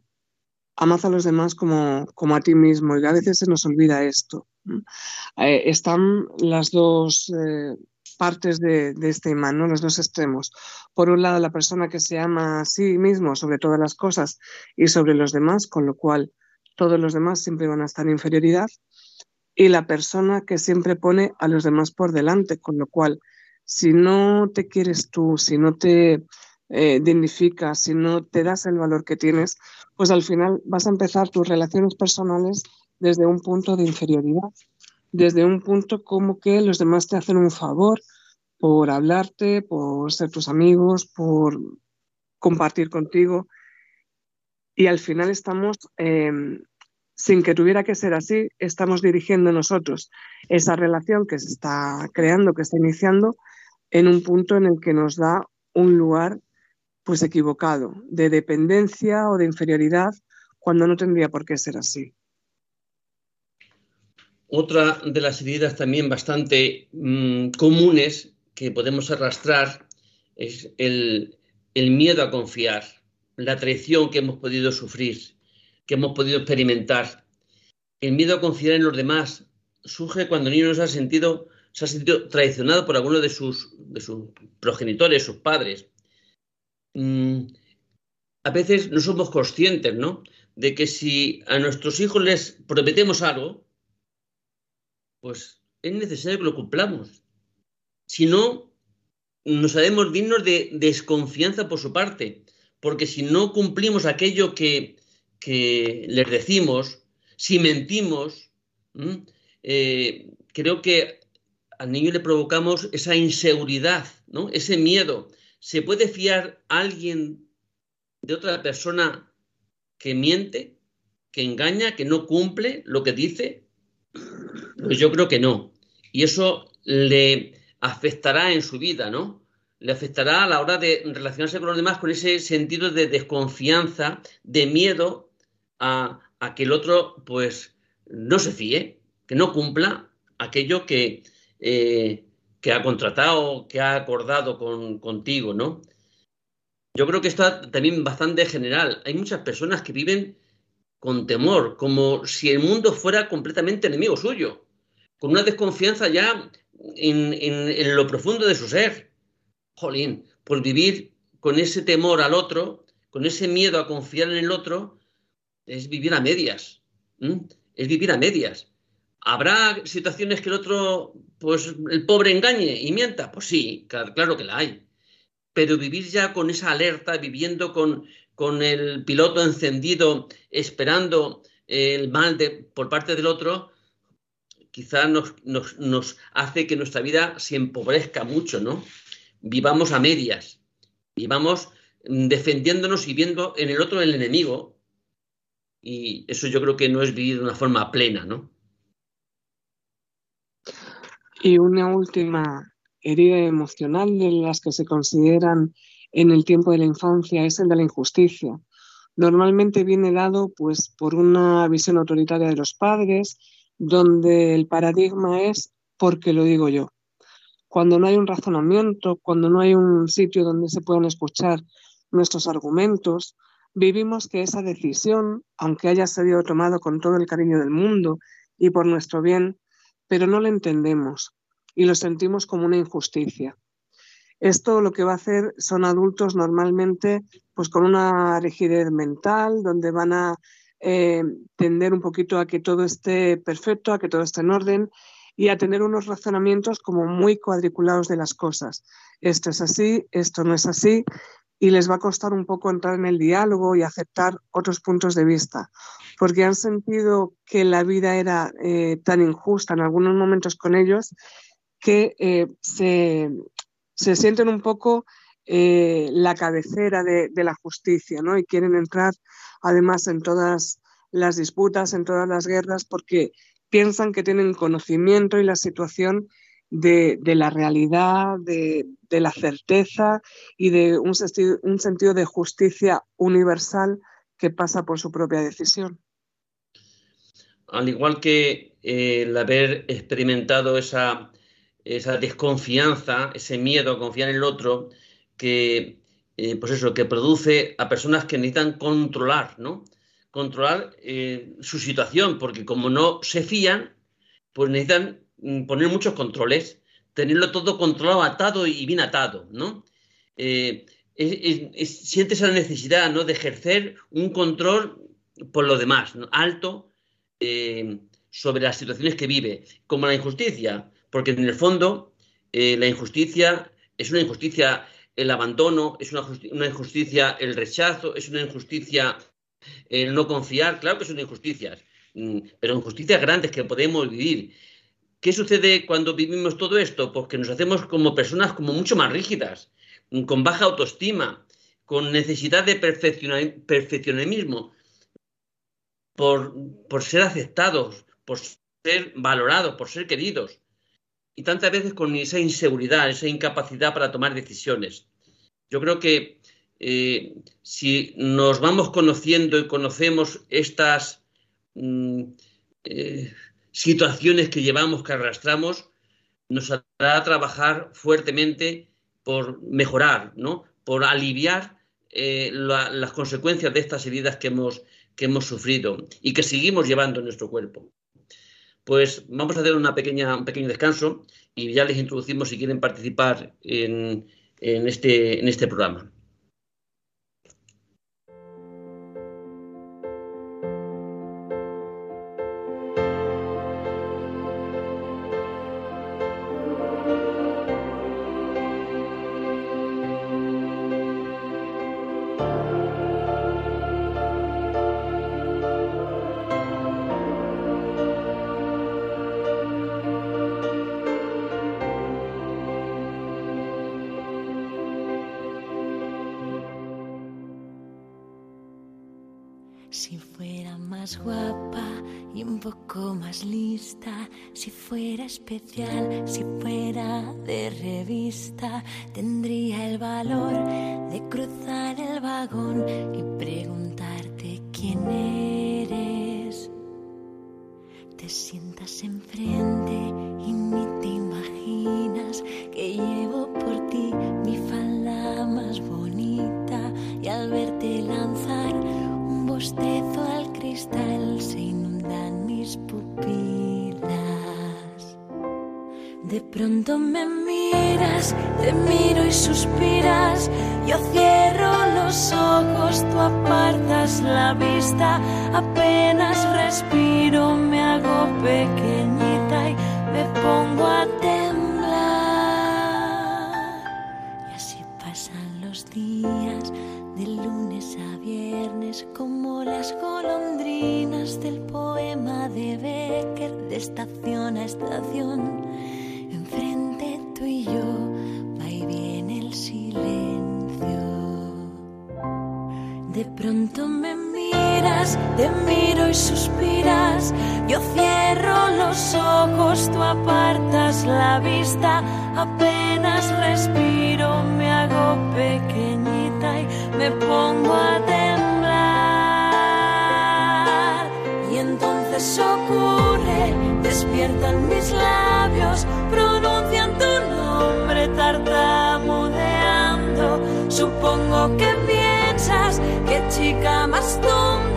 amad a los demás como, como, a ti mismo y a veces se nos olvida esto. Eh, están las dos eh, partes de, este imán, ¿no? los dos extremos. Por un lado, la persona que se ama a sí mismo sobre todas las cosas y sobre los demás, con lo cual todos los demás siempre van a estar en inferioridad. Y la persona que siempre pone a los demás por delante, con lo cual, si no te quieres tú, si no te eh, dignificas, si no te das el valor que tienes, pues al final vas a empezar tus relaciones personales desde un punto de inferioridad, desde un punto como que los demás te hacen un favor por hablarte, por ser tus amigos, por compartir contigo. Y al final estamos em, sin que tuviera que ser así, estamos dirigiendo nosotros esa relación que se está creando, que está iniciando, en un punto en el que nos da un lugar pues equivocado, de dependencia o de inferioridad, cuando no tendría por qué ser así. Otra de las heridas también bastante mm, comunes que podemos arrastrar es el, el miedo a confiar, la traición que hemos podido sufrir, que hemos podido experimentar. El miedo a confiar en los demás surge cuando el niño se ha sentido, se ha sentido traicionado por alguno de sus, de sus progenitores, sus padres. Mm, a veces no somos conscientes, ¿no? De que si a nuestros hijos les prometemos algo, pues es necesario que lo cumplamos. Si no, nos haremos dignos de desconfianza por su parte, porque si no cumplimos aquello que, que les decimos, si mentimos, eh, creo que al niño le provocamos esa inseguridad, ¿no? ese miedo. ¿Se puede fiar a alguien de otra persona que miente, que engaña, que no cumple lo que dice? Pues yo creo que no. Y eso le afectará en su vida, ¿no? Le afectará a la hora de relacionarse con los demás con ese sentido de desconfianza, de miedo a, que el otro pues no se fíe, que no cumpla aquello que, eh, que ha contratado, que ha acordado con, contigo, ¿no? Yo creo que esto también bastante general. Hay muchas personas que viven con temor, como si el mundo fuera completamente enemigo suyo, con una desconfianza ya en, lo profundo de su ser. Jolín, por vivir con ese temor al otro, con ese miedo a confiar en el otro, es vivir a medias. Es vivir a medias. ¿Habrá situaciones que el otro, pues el pobre engañe y mienta? Pues sí, claro, que la hay. Pero vivir ya con esa alerta, viviendo con, con el piloto encendido, esperando el mal de, por parte del otro, quizás nos, nos, nos, hace que nuestra vida se empobrezca mucho, ¿no? Vivamos a medias, vivamos mm, defendiéndonos y viendo en el otro el enemigo, y eso yo creo que no es vivir de una forma plena, ¿no? Y una última herida emocional de las que se consideran en el tiempo de la infancia es el de la injusticia. Normalmente viene dado pues por una visión autoritaria de los padres, donde el paradigma es porque lo digo yo. Cuando no hay un razonamiento, cuando no hay un sitio donde se puedan escuchar nuestros argumentos, vivimos que esa decisión, aunque haya sido tomada con todo el cariño del mundo y por nuestro bien, pero no la entendemos y lo sentimos como una injusticia. Esto lo que va a hacer son adultos normalmente pues con una rigidez mental, donde van a eh, tender un poquito a que todo esté perfecto, a que todo esté en orden y a tener unos razonamientos como muy cuadriculados de las cosas. Esto es así, esto no es así, y les va a costar un poco entrar en el diálogo y aceptar otros puntos de vista, porque han sentido que la vida era eh, tan injusta en algunos momentos con ellos que eh, se, sienten un poco eh, la cabecera de, la justicia, ¿no? Y quieren entrar además en todas las disputas, en todas las guerras, porque piensan que tienen conocimiento y la situación de, la realidad, de, la certeza y de un, sentido de justicia universal que pasa por su propia decisión. Al igual que eh, el haber experimentado esa desconfianza, ese miedo a confiar en el otro, que, eh, pues eso, que produce a personas que necesitan controlar, ¿no? Controlar eh, su situación, porque como no se fían, pues necesitan Mm, poner muchos controles, tenerlo todo controlado, atado y bien atado, ¿no? Eh, sientes la necesidad, ¿no? De ejercer un control por lo demás, alto eh, sobre las situaciones que vive, como la injusticia, porque en el fondo la injusticia es una injusticia el abandono, es una, injusticia el rechazo, es una injusticia el no confiar, claro que son injusticias, mm, pero injusticias grandes que podemos vivir. ¿Qué sucede cuando vivimos todo esto? Pues que nos hacemos como personas como mucho más rígidas, con baja autoestima, con necesidad de perfeccionamismo. por, por ser aceptados, por ser valorados, por ser queridos. Y tantas veces con esa inseguridad, esa incapacidad para tomar decisiones. Yo creo que eh, si nos vamos conociendo y conocemos estas mm, eh, situaciones que llevamos, que arrastramos, nos hará trabajar fuertemente por mejorar, ¿no? por aliviar eh, las consecuencias de estas heridas que hemos, que hemos sufrido y que seguimos llevando en nuestro cuerpo. Pues vamos a hacer una pequeña, un pequeño descanso y ya les introducimos si quieren participar en, en, este, en este programa. Especial, respiro, me hago pequeñita y me pongo a temblar. Y así pasan los días, de lunes a viernes, como las golondrinas del poema de Becker, de estación a estación De pronto me te miro y suspiras. Yo cierro los ojos, tú apartas la vista. Apenas respiro, me hago pequeñita y me pongo a temblar. Y entonces ocurre, despiertan mis labios, pronuncian tu nombre tartamudeando. Supongo que qué chica más tonta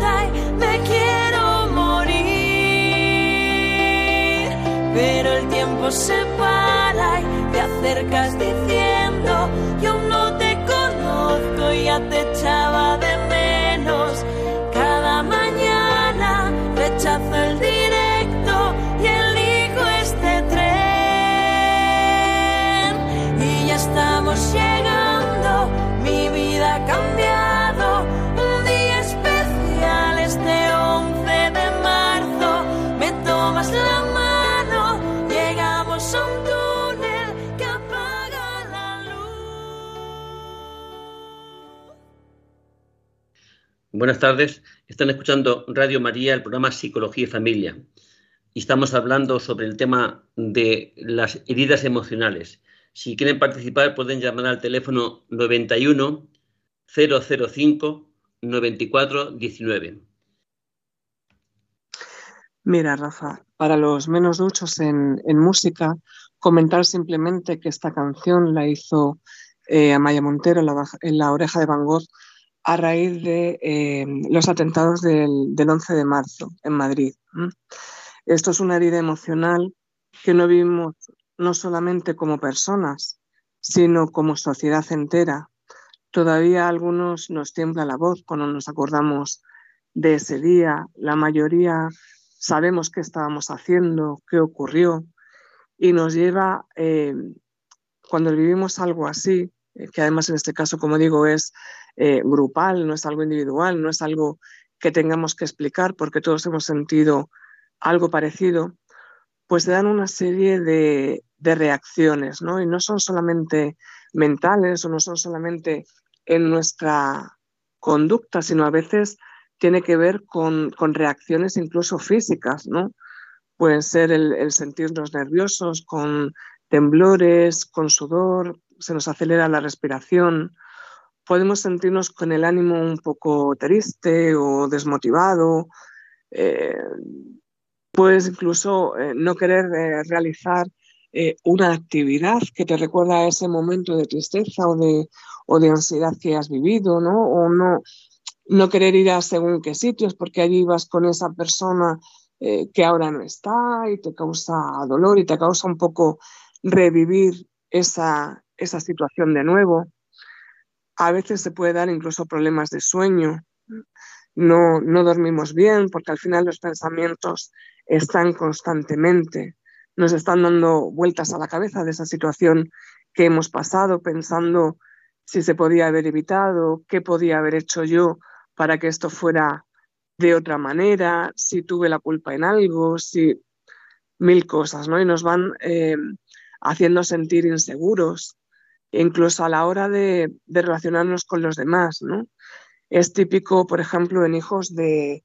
tiempo se para y te acercas diciendo, yo no te conozco, y ya te echaba Buenas tardes. Están escuchando Radio María, el programa Psicología y Familia. Y estamos hablando sobre el tema de las heridas emocionales. Si quieren participar, pueden llamar al teléfono 91 005 94 19. Mira, Rafa, para los menos duchos en, música, comentar simplemente que esta canción la hizo eh, Amaya Montero en la, oreja de Van Gogh a raíz de eh, los atentados del, 11 de marzo en Madrid. Esto es una herida emocional que no vivimos no solamente como personas, sino como sociedad entera. Todavía a algunos nos tiembla la voz cuando nos acordamos de ese día. La mayoría sabemos qué estábamos haciendo, qué ocurrió y nos lleva, eh, cuando vivimos algo así, que además en este caso, como digo, es eh, grupal, no es algo individual, no es algo que tengamos que explicar porque todos hemos sentido algo parecido, pues se dan una serie de, de reacciones, ¿no? Y no son solamente mentales o no son solamente en nuestra conducta, sino a veces tiene que ver con, reacciones incluso físicas, ¿no? Pueden ser el, sentirnos nerviosos, con temblores, con sudor, se nos acelera la respiración, podemos sentirnos con el ánimo un poco triste o desmotivado, eh, puedes incluso eh, no querer eh, realizar una actividad que te recuerda a ese momento de tristeza o de, o de ansiedad que has vivido, ¿no? O no, no querer ir a según qué sitios porque allí vas con esa persona que ahora no está y te causa dolor y te causa un poco revivir esa, esa situación de nuevo. A veces se puede dar incluso problemas de sueño. No, no dormimos bien porque al final los pensamientos están constantemente, nos están dando vueltas a la cabeza de esa situación que hemos pasado, pensando si se podía haber evitado, qué podía haber hecho yo para que esto fuera de otra manera, si tuve la culpa en algo, si mil cosas, ¿no? Y nos van eh, haciendo sentir inseguros, incluso a la hora de, relacionarnos con los demás, ¿no? Es típico, por ejemplo, en hijos de,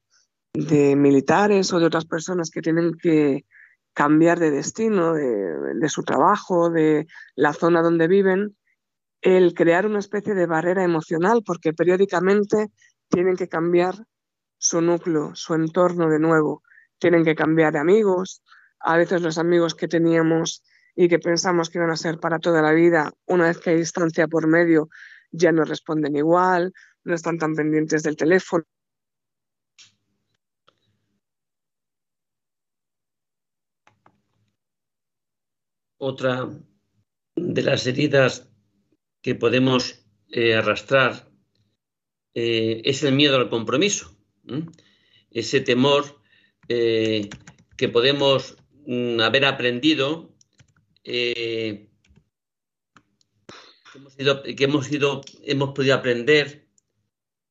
militares o de otras personas que tienen que cambiar de destino, de, de, su trabajo, de la zona donde viven, el crear una especie de barrera emocional, porque periódicamente tienen que cambiar su núcleo, su entorno de nuevo, tienen que cambiar de amigos, a veces los amigos que teníamos y que pensamos que iban a ser para toda la vida, una vez que hay distancia por medio, ya no responden igual, no están tan pendientes del teléfono. Otra de las heridas que podemos eh, arrastrar eh, es el miedo al compromiso, ese temor eh, que podemos mm, haber aprendido, que hemos, ido, hemos, podido aprender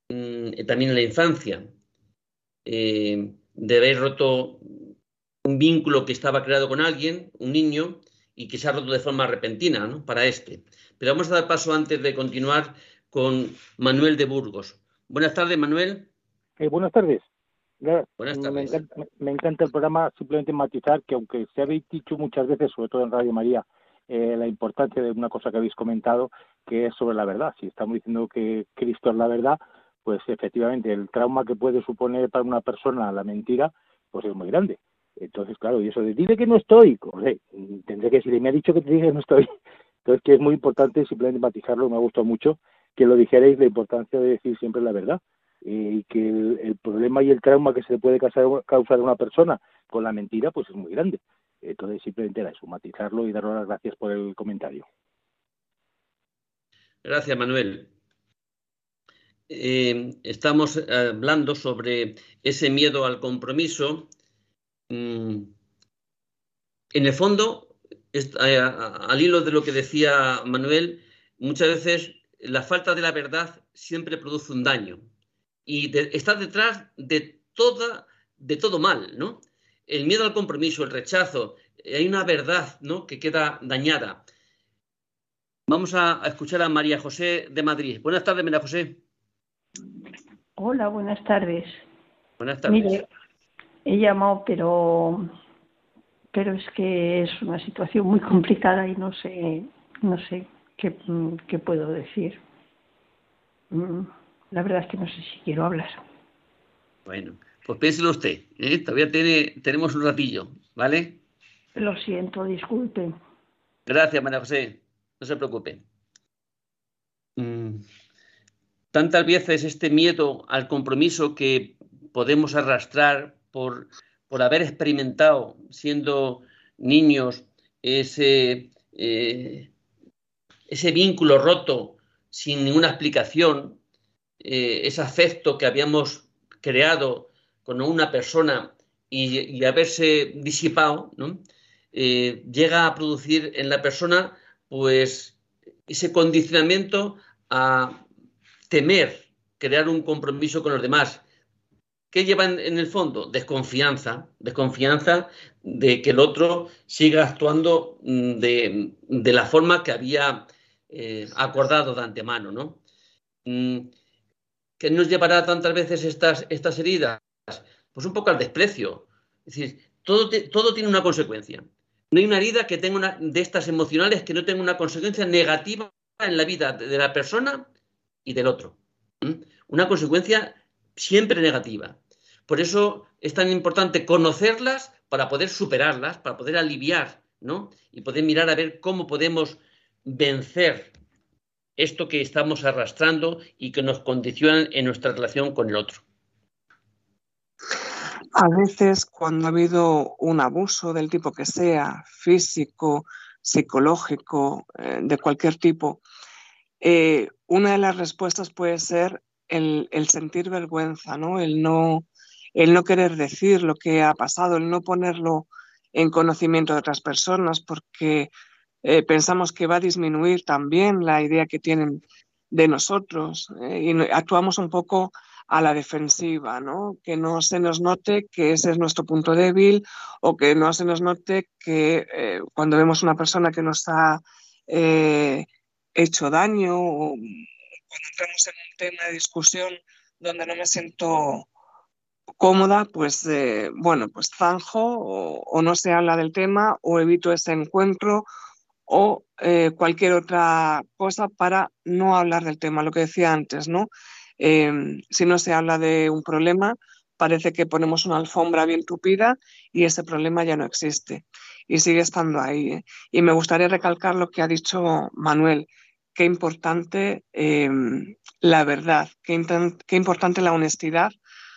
mm, también en la infancia, de haber roto un vínculo que estaba creado con alguien, un niño, y que se ha roto de forma repentina para este. Pero vamos a dar paso antes de continuar con Manuel de Burgos. Buenas tardes, Manuel. Eh, buenas tardes. Buenas tardes. Me encanta, el programa, simplemente matizar que aunque se habéis dicho muchas veces, sobre todo en Radio María, eh, la importancia de una cosa que habéis comentado, que es sobre la verdad. Si estamos diciendo que Cristo es la verdad, pues efectivamente el trauma que puede suponer para una persona la mentira, pues es muy grande. Entonces, claro, y eso de dile que no estoy, tendré que decirle, me ha dicho que te diga que no estoy. Entonces, que es muy importante simplemente matizarlo, me ha gustado mucho que lo dijerais, la importancia de decir siempre la verdad y que el, problema y el trauma que se le puede causar, a una persona con la mentira, pues es muy grande. Entonces, simplemente era eso, matizarlo y daros las gracias por el comentario. Gracias, Manuel. Eh, estamos hablando sobre ese miedo al compromiso. Mm, en el fondo, al hilo de lo que decía Manuel, muchas veces la falta de la verdad siempre produce un daño y está detrás de, toda, de todo mal, ¿no? El miedo al compromiso, el rechazo, hay una verdad, ¿no? Que queda dañada. Vamos a, escuchar a María José de Madrid. Buenas tardes, María José. Hola, buenas tardes. Buenas tardes. Mire, he llamado, pero pero es que es una situación muy complicada y no sé, no sé qué, puedo decir. Mm, la verdad es que no sé si quiero hablar. Bueno, pues piénselo usted. ¿eh? Todavía tiene, tenemos un ratillo, ¿vale? Lo siento, disculpe. Gracias, María José. No se preocupe. Mm, tantas veces este miedo al compromiso que podemos arrastrar por por haber experimentado siendo niños ese, eh, ese vínculo roto sin ninguna explicación, eh, ese afecto que habíamos creado con una persona y, haberse disipado, eh, llega a producir en la persona pues ese condicionamiento a temer crear un compromiso con los demás, ¿Qué llevan en el fondo? Desconfianza, desconfianza de que el otro siga actuando mm, de, la forma que había eh, acordado de antemano, ¿no? ¿Qué nos llevará tantas veces estas, estas heridas? Pues un poco al desprecio. Es decir, todo, todo tiene una consecuencia. No hay una herida que tenga una de estas emocionales que no tenga una consecuencia negativa en la vida de la persona y del otro. Una consecuencia siempre negativa. Por eso es tan importante conocerlas para poder superarlas, para poder aliviar, ¿no? Y poder mirar a ver cómo podemos vencer esto que estamos arrastrando y que nos condiciona en nuestra relación con el otro. A veces cuando ha habido un abuso del tipo que sea, físico, psicológico, eh, de cualquier tipo, eh, una de las respuestas puede ser el, sentir vergüenza, ¿no? El, ¿no? el no querer decir lo que ha pasado, el no ponerlo en conocimiento de otras personas, porque eh, pensamos que va a disminuir también la idea que tienen de nosotros y actuamos un poco a la defensiva, ¿no? Que no se nos note que ese es nuestro punto débil o que no se nos note que eh, cuando vemos una persona que nos ha eh, hecho daño o cuando entramos en un tema de discusión donde no me siento cómoda, pues eh, bueno, pues zanjo o, no se habla del tema o evito ese encuentro o cualquier otra cosa para no hablar del tema, lo que decía antes, ¿no? Em, si no se habla de un problema, parece que ponemos una alfombra bien tupida y ese problema ya no existe y sigue estando ahí. ¿eh? Y me gustaría recalcar lo que ha dicho Manuel, qué importante em, la verdad, qué, qué, importante la honestidad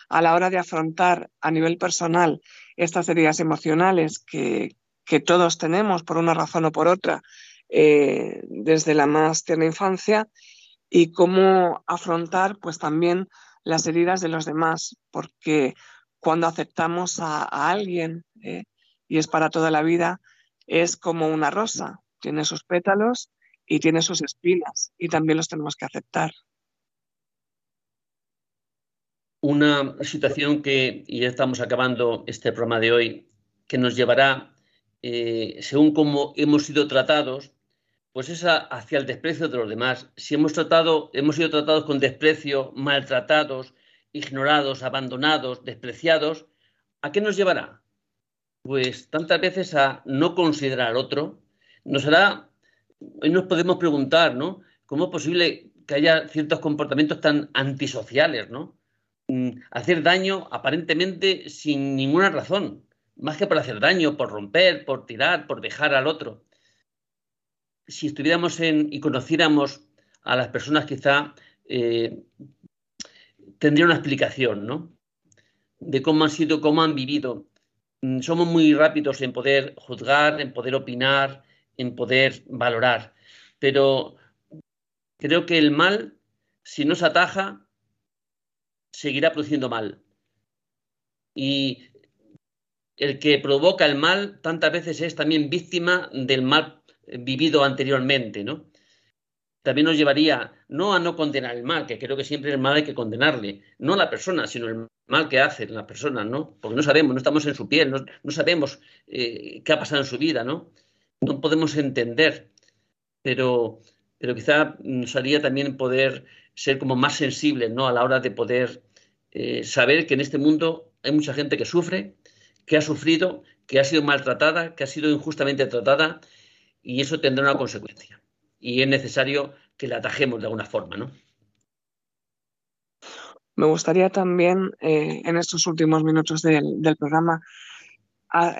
a la hora de afrontar a nivel personal estas heridas emocionales que, que todos tenemos por una razón o por otra eh, desde la más tierna infancia y cómo afrontar pues también las heridas de los demás, porque cuando aceptamos a, alguien ¿eh? y es para toda la vida, es como una rosa, tiene sus pétalos y tiene sus espinas y también los tenemos que aceptar. Una situación que, y ya estamos acabando este programa de hoy, que nos llevará, eh, según cómo hemos sido tratados, pues es hacia el desprecio de los demás. Si hemos tratado, hemos sido tratados con desprecio, maltratados, ignorados, abandonados, despreciados, ¿a qué nos llevará? Pues tantas veces a no considerar otro. Nos hará, hoy nos podemos preguntar, ¿no? ¿Cómo es posible que haya ciertos comportamientos tan antisociales, ¿no? Mm, hacer daño aparentemente sin ninguna razón, más que por hacer daño, por romper, por tirar, por dejar al otro si estuviéramos en y conociéramos a las personas, quizá eh, tendría una explicación, ¿no? De cómo han sido, cómo han vivido. Mm, somos muy rápidos en poder juzgar, en poder opinar, en poder valorar. Pero creo que el mal, si no se ataja, seguirá produciendo mal. Y el que provoca el mal tantas veces es también víctima del mal vivido anteriormente, ¿no? También nos llevaría no a no condenar el mal, que creo que siempre el mal hay que condenarle, no a la persona, sino el mal que hace la persona, ¿no? Porque no sabemos, no estamos en su piel, no, sabemos eh, qué ha pasado en su vida, ¿no? No podemos entender, pero, pero quizá nos haría también poder ser como más sensibles, ¿no? A la hora de poder eh, saber que en este mundo hay mucha gente que sufre, que ha sufrido, que ha sido maltratada, que ha sido injustamente tratada y eso tendrá una consecuencia. Y es necesario que la atajemos de alguna forma, ¿no? Me gustaría también, eh, en estos últimos minutos del, programa,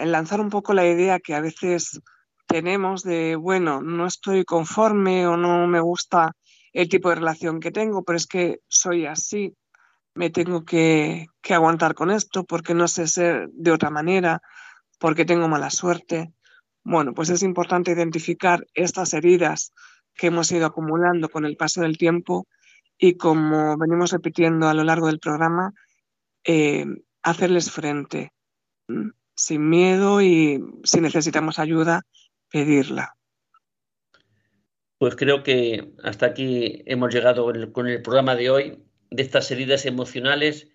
lanzar un poco la idea que a veces tenemos de, bueno, no estoy conforme o no me gusta el tipo de relación que tengo, pero es que soy así, me tengo que, aguantar con esto porque no sé ser de otra manera, porque tengo mala suerte. Bueno, pues es importante identificar estas heridas que hemos ido acumulando con el paso del tiempo y como venimos repitiendo a lo largo del programa, eh, hacerles frente sin miedo y si necesitamos ayuda, pedirla. Pues creo que hasta aquí hemos llegado con el programa de hoy, de estas heridas emocionales,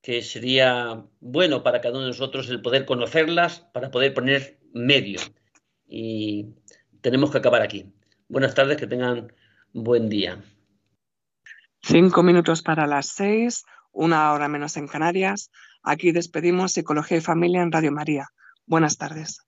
que sería bueno para cada uno de nosotros el poder conocerlas para poder poner medio. Y tenemos que acabar aquí. Buenas tardes, que tengan buen día. Cinco minutos para las seis, una hora menos en Canarias. Aquí despedimos Psicología y Familia en Radio María. Buenas tardes.